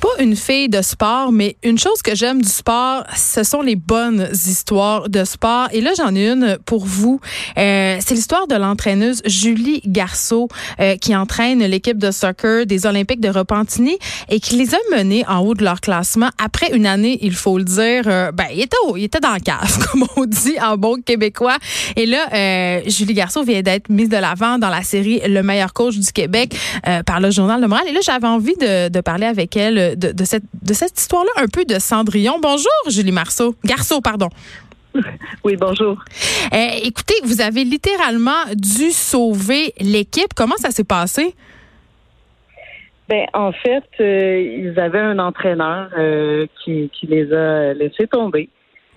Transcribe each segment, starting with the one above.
Pas une fille de sport, mais une chose que j'aime du sport, ce sont les bonnes histoires de sport. Et là, j'en ai une pour vous. Euh, c'est l'histoire de l'entraîneuse Julie Garceau euh, qui entraîne l'équipe de soccer des Olympiques de Repentigny et qui les a menés en haut de leur classement après une année, il faut le dire. Euh, ben, il était, il était dans le cave, comme on dit en bon québécois. Et là, Julie Garceau vient d'être mise de l'avant dans la série Le meilleur coach du Québec par le Journal de Montréal. Et là, j'avais envie de, de parler avec elle de, cette, de cette histoire-là, un peu de Cendrillon. Bonjour, Julie Marceau. Garceau, pardon. Oui, bonjour. Euh, écoutez, vous avez littéralement dû sauver l'équipe. Comment ça s'est passé? Ben, en fait, euh, ils avaient un entraîneur euh, qui, qui, les a laissés tomber.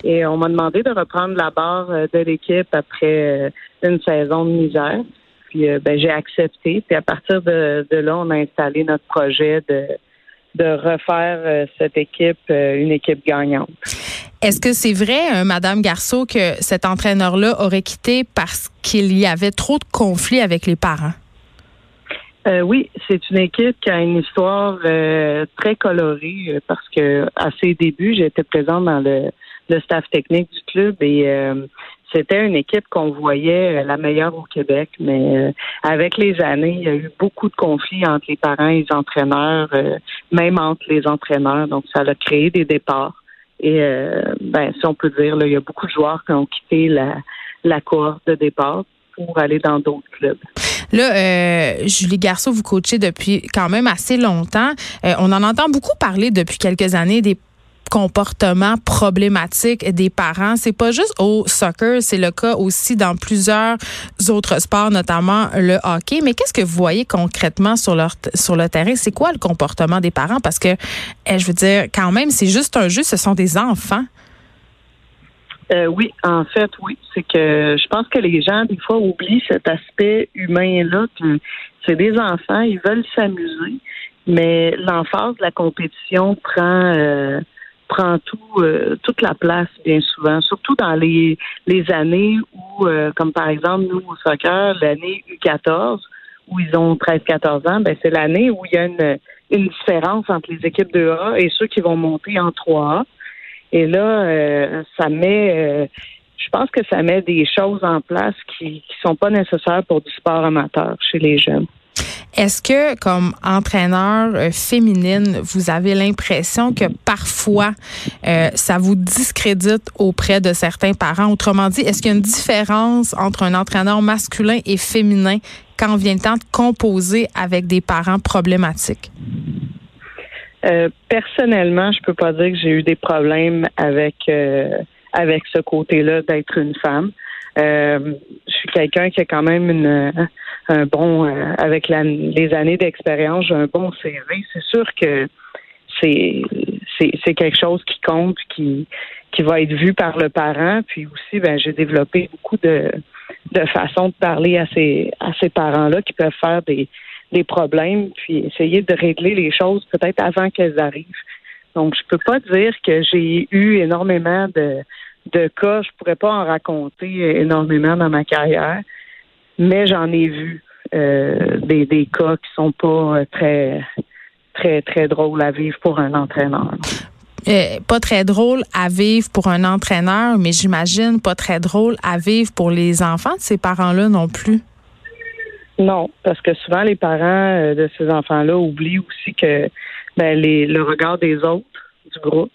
Et on m'a demandé de reprendre la barre de l'équipe après une saison de misère. Puis ben, j'ai accepté. Puis à partir de, de, là, on a installé notre projet de de refaire euh, cette équipe euh, une équipe gagnante. Est-ce que c'est vrai, euh, Madame Garceau, que cet entraîneur-là aurait quitté parce qu'il y avait trop de conflits avec les parents? oui, c'est une équipe qui a une histoire très colorée parce que à ses débuts, j'étais présente dans le, le staff technique du club et c'était une équipe qu'on voyait euh, la meilleure au Québec, mais euh, avec les années, il y a eu beaucoup de conflits entre les parents et les entraîneurs, euh, même entre les entraîneurs. Donc, ça a créé des départs. Et ben, si on peut dire, il y a beaucoup de joueurs qui ont quitté la, la cohorte de départ pour aller dans d'autres clubs. Là, Julie Garceau, vous coachez depuis quand même assez longtemps. on en entend beaucoup parler depuis quelques années des comportement problématique des parents. C'est pas juste au soccer, c'est le cas aussi dans plusieurs autres sports, notamment le hockey. Mais qu'est-ce que vous voyez concrètement sur leur sur le terrain? C'est quoi le comportement des parents? Parce que eh, je veux dire, quand même, c'est juste un jeu, ce sont des enfants. Euh, oui, en fait, oui. C'est que je pense que les gens, des fois, oublient cet aspect humain-là. C'est des enfants, ils veulent s'amuser, mais l'emphase de la compétition prend euh, prend tout euh, toute la place bien souvent, surtout dans les, les années où, euh, comme par exemple nous au soccer, l'année U14 où ils ont 13-14 ans, ben c'est l'année où il y a une, une différence entre les équipes de A et ceux qui vont monter en 3A. Et là, euh, ça met, je pense que ça met des choses en place qui qui sont pas nécessaires pour du sport amateur chez les jeunes. Est-ce que, comme entraîneur euh, féminine, vous avez l'impression que parfois euh, ça vous discrédite auprès de certains parents? Autrement dit, est-ce qu'il y a une différence entre un entraîneur masculin et féminin quand vient le temps de composer avec des parents problématiques? Euh, personnellement, je peux pas dire que j'ai eu des problèmes avec avec ce côté-là d'être une femme. Je suis quelqu'un qui a quand même une un bon, euh, avec les années d'expérience, j'ai un bon CV. C'est sûr que c'est, c'est, quelque chose qui compte, qui, qui va être vu par le parent. Puis aussi, ben, j'ai développé beaucoup de, de façons de parler à ces, à ces parents-là qui peuvent faire des, des problèmes, puis essayer de régler les choses peut-être avant qu'elles arrivent. Donc, je peux pas dire que j'ai eu énormément de, de cas. Je pourrais pas en raconter énormément dans ma carrière mais j'en ai vu euh, des, des cas qui sont pas euh, très très très drôles à vivre pour un entraîneur. Euh, pas très drôle à vivre pour un entraîneur, mais j'imagine pas très drôle à vivre pour les enfants de ces parents-là non plus. Non, parce que souvent les parents de ces enfants-là oublient aussi que ben, les, le regard des autres du groupe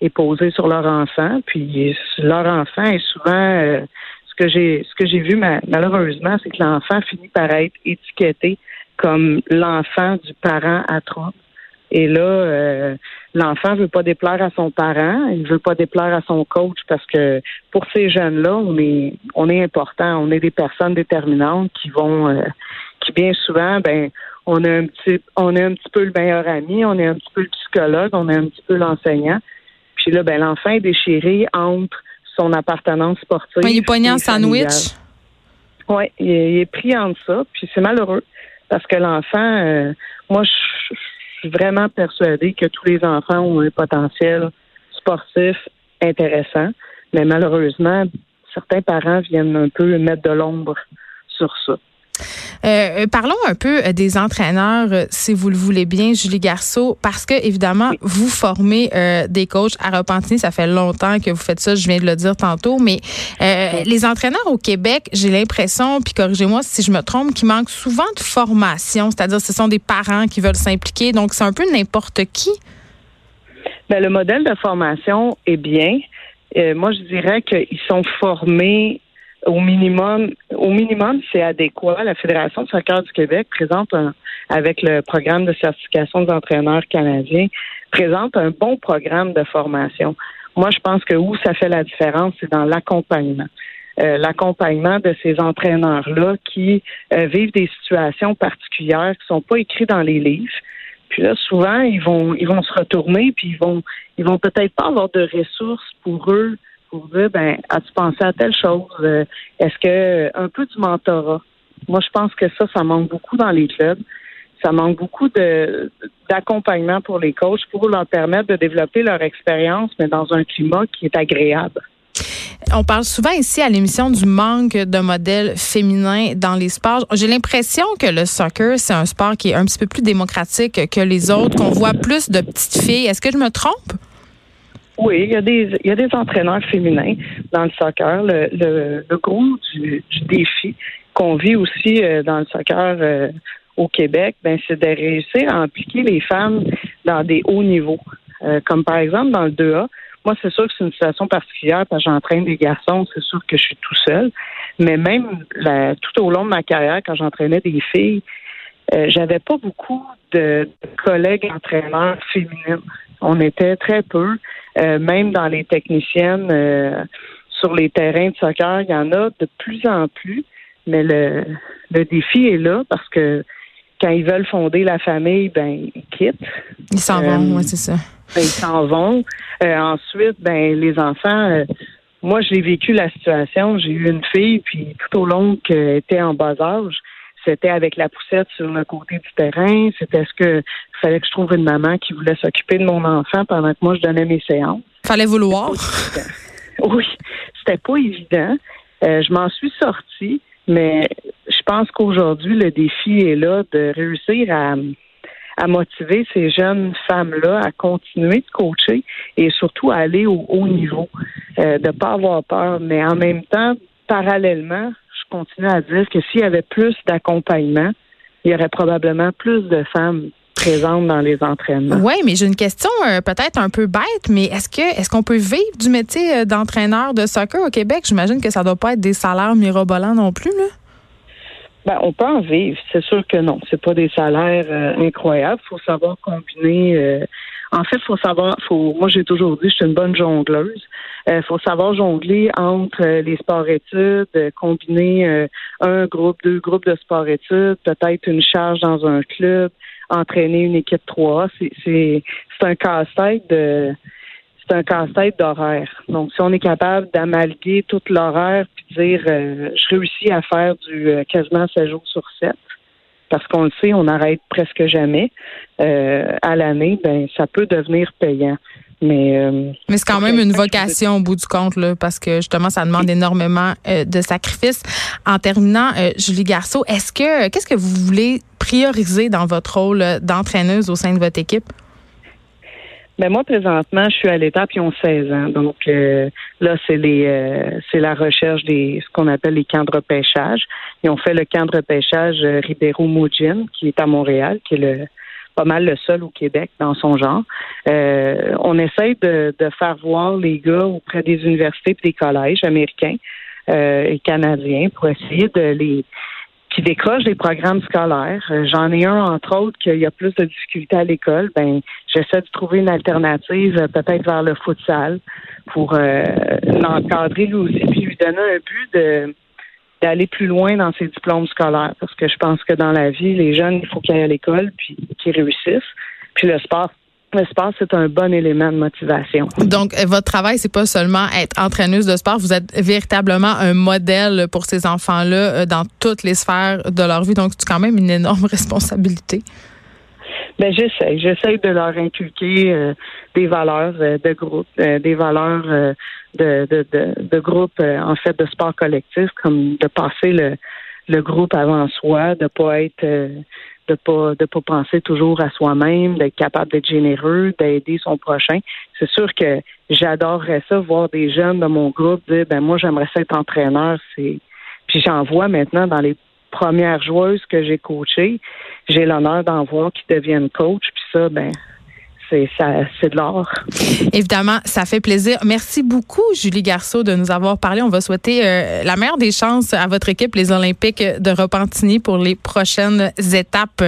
est posé sur leur enfant, puis leur enfant est souvent ce que j'ai ce que j'ai vu malheureusement, c'est que l'enfant finit par être étiqueté comme l'enfant du parent à trop. Et là, euh, l'enfant veut pas déplaire à son parent, il veut pas déplaire à son coach parce que pour ces jeunes-là, on est on est important, on est des personnes déterminantes qui vont euh, qui bien souvent, ben on est un petit on est un petit peu le meilleur ami, on est un petit peu le psychologue, on est un petit peu l'enseignant. Puis là, ben l'enfant est déchiré entre son appartenance sportive. il est poigné en sandwich? Oui, il, est pris entre ça, puis c'est malheureux parce que l'enfant, euh, moi, je suis vraiment persuadée que tous les enfants ont un potentiel sportif intéressant, mais malheureusement, certains parents viennent un peu mettre de l'ombre sur ça. Euh, euh, parlons un peu euh, des entraîneurs, si vous le voulez bien, Julie Garceau, parce que évidemment, vous formez des coachs à Repentigny. Ça fait longtemps que vous faites ça, je viens de le dire tantôt, mais les entraîneurs au Québec, j'ai l'impression, puis corrigez-moi si je me trompe, qu'il manque souvent de formation, c'est-à-dire ce sont des parents qui veulent s'impliquer, donc c'est un peu n'importe qui. Bien, le modèle de formation est bien. moi, je dirais qu'ils sont formés au minimum, au minimum, c'est adéquat. La Fédération de soccer du Québec présente avec le programme de certification des entraîneurs canadiens, présente un bon programme de formation. Moi, je pense que où ça fait la différence, c'est dans l'accompagnement. Euh, l'accompagnement de ces entraîneurs-là qui euh, vivent des situations particulières qui sont pas écrites dans les livres. Puis là, souvent, ils vont, ils vont se retourner, puis ils vont, ils vont peut-être pas avoir de ressources pour eux ben, as-tu pensé à telle chose? Euh, est-ce que un peu du mentorat? Moi, je pense que ça, ça manque beaucoup dans les clubs. Ça manque beaucoup d'accompagnement pour les coachs pour leur permettre de développer leur expérience, mais dans un climat qui est agréable. On parle souvent ici à l'émission du manque de modèles féminins dans les sports. J'ai l'impression que le soccer, c'est un sport qui est un petit peu plus démocratique que les autres, qu'on voit plus de petites filles. Est-ce que je me trompe? Oui, il y a des il y a des entraîneurs féminins dans le soccer. Le, le, gros du, défi qu'on vit aussi euh, dans le soccer euh, au Québec, ben c'est de réussir à impliquer les femmes dans des hauts niveaux. Euh, comme par exemple dans le 2A. Moi, c'est sûr que c'est une situation particulière parce que j'entraîne des garçons, c'est sûr que je suis tout seul. Mais même tout au long de ma carrière, quand j'entraînais des filles, j'avais pas beaucoup de collègues entraîneurs féminines. On était très peu. Euh, même dans les techniciennes euh, sur les terrains de soccer, il y en a de plus en plus. Mais le, le défi est là parce que quand ils veulent fonder la famille, ben ils quittent. Ils s'en vont, oui, c'est ça. Ben, ils s'en vont. Euh, ensuite, ben les enfants. moi, j'ai vécu la situation. J'ai eu une fille, puis tout au long qu'elle était en bas âge, c'était avec la poussette sur le côté du terrain. C'était ce que fallait que je trouve une maman qui voulait s'occuper de mon enfant pendant que moi je donnais mes séances. Fallait vouloir. Oui, c'était pas évident. Euh, je m'en suis sortie, mais je pense qu'aujourd'hui le défi est là de réussir à, à motiver ces jeunes femmes-là à continuer de coacher et surtout à aller au haut niveau, euh, de pas avoir peur, mais en même temps, parallèlement, je continue à dire que s'il y avait plus d'accompagnement, il y aurait probablement plus de femmes présentes dans les entraînements. Oui, mais j'ai une question euh, peut-être un peu bête, mais est-ce que est-ce qu'on peut vivre du métier euh, d'entraîneur de soccer au Québec? J'imagine que ça ne doit pas être des salaires mirobolants non plus, là. Ben, on peut en vivre, c'est sûr que non. C'est pas des salaires euh, incroyables. Il faut savoir combiner en fait, faut savoir, faut, moi j'ai toujours dit, je suis une bonne jongleuse. Euh, faut savoir jongler entre euh, les sports-études, euh, combiner un groupe, deux groupes de sport-études, peut-être une charge dans un club, entraîner une équipe 3 C'est, un casse-tête de c'est un casse-tête d'horaire. Donc, si on est capable d'amalguer tout l'horaire puis dire je réussis à faire du quasiment 7 jours sur 7, parce qu'on le sait, on n'arrête presque jamais euh, à l'année, ben ça peut devenir payant. Mais, euh, Mais c'est quand même une vocation au bout du compte, là, parce que justement, ça demande énormément euh, de sacrifices. En terminant, Julie Garceau, est-ce que qu'est-ce que vous voulez prioriser dans votre rôle d'entraîneuse au sein de votre équipe? Ben moi, présentement, je suis à l'étape, ils ont 16 ans. Donc euh, là, c'est les euh, c'est la recherche des ce qu'on appelle les camps de repêchage. Ils ont fait le camp de repêchage euh, Ribeiro qui est à Montréal, qui est le pas mal le seul au Québec dans son genre. on essaie de, de faire voir les gars auprès des universités et des collèges américains et canadiens pour essayer de les qui décrochent des programmes scolaires. Euh, j'en ai un, entre autres, qu'il a plus de difficultés à l'école. Ben, j'essaie de trouver une alternative, euh, peut-être vers le futsal, pour euh, l'encadrer lui aussi, puis lui donner un but de d'aller plus loin dans ses diplômes scolaires. Parce que je pense que dans la vie, les jeunes, il faut qu'ils aillent à l'école, puis qu'ils réussissent. Puis le sport, le sport, c'est un bon élément de motivation. Donc, euh, votre travail, c'est pas seulement être entraîneuse de sport, vous êtes véritablement un modèle pour ces enfants-là euh, dans toutes les sphères de leur vie. Donc, c'est quand même une énorme responsabilité. Ben j'essaie, j'essaie de leur inculquer euh, des valeurs euh, de groupe, euh, des valeurs de, de, de, de, groupe en fait de sport collectif, comme de passer le, le groupe avant soi, de pas être de pas de pas penser toujours à soi-même, d'être capable d'être généreux, d'aider son prochain. C'est sûr que j'adorerais ça voir des jeunes de mon groupe dire ben moi j'aimerais ça être entraîneur, c'est puis j'en vois maintenant dans les premières joueuses que j'ai coachées, j'ai l'honneur d'en voir qui deviennent coach. Puis ça, ben, c'est de l'or. Évidemment, ça fait plaisir. Merci beaucoup, Julie Garceau, de nous avoir parlé. On va souhaiter euh, la meilleure des chances à votre équipe, les Olympiques de Repentigny, pour les prochaines étapes.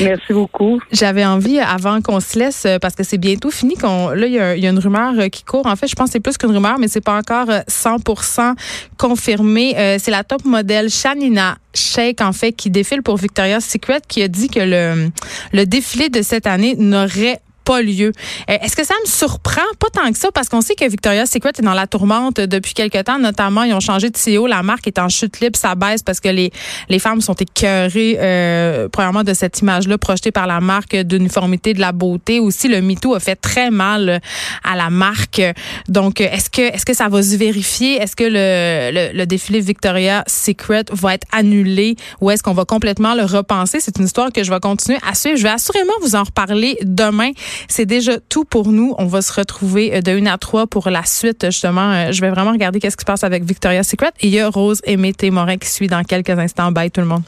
Merci beaucoup. J'avais envie, avant qu'on se laisse, euh, parce que c'est bientôt fini, qu'on là, il y, a, une rumeur euh, qui court. En fait, je pense que c'est plus qu'une rumeur, mais c'est pas encore 100% euh, confirmé. c'est la top modèle Shanina Sheikh, en fait, qui défile pour Victoria's Secret, qui a dit que le, le défilé de cette année n'aurait pas lieu. Euh, est-ce que ça me surprend? Pas tant que ça, parce qu'on sait que Victoria's Secret est dans la tourmente depuis quelque temps. Notamment, ils ont changé de CEO. La marque est en chute libre. Ça baisse parce que les, les femmes sont écœurées, euh, premièrement, de cette image-là projetée par la marque d'uniformité de la beauté. Aussi, le MeToo a fait très mal à la marque. Donc, est-ce que, est-ce que ça va se vérifier? Est-ce que le, le, défilé Victoria's Secret va être annulé? Ou est-ce qu'on va complètement le repenser? C'est une histoire que je vais continuer à suivre. Je vais assurément vous en reparler demain. C'est déjà tout pour nous. On va se retrouver euh, de 1 à 3 pour la suite. Justement, euh, je vais vraiment regarder qu'est-ce qui se passe avec Victoria's Secret. Et il y a Rose et Mété Morin qui suit dans quelques instants. Bye tout le monde.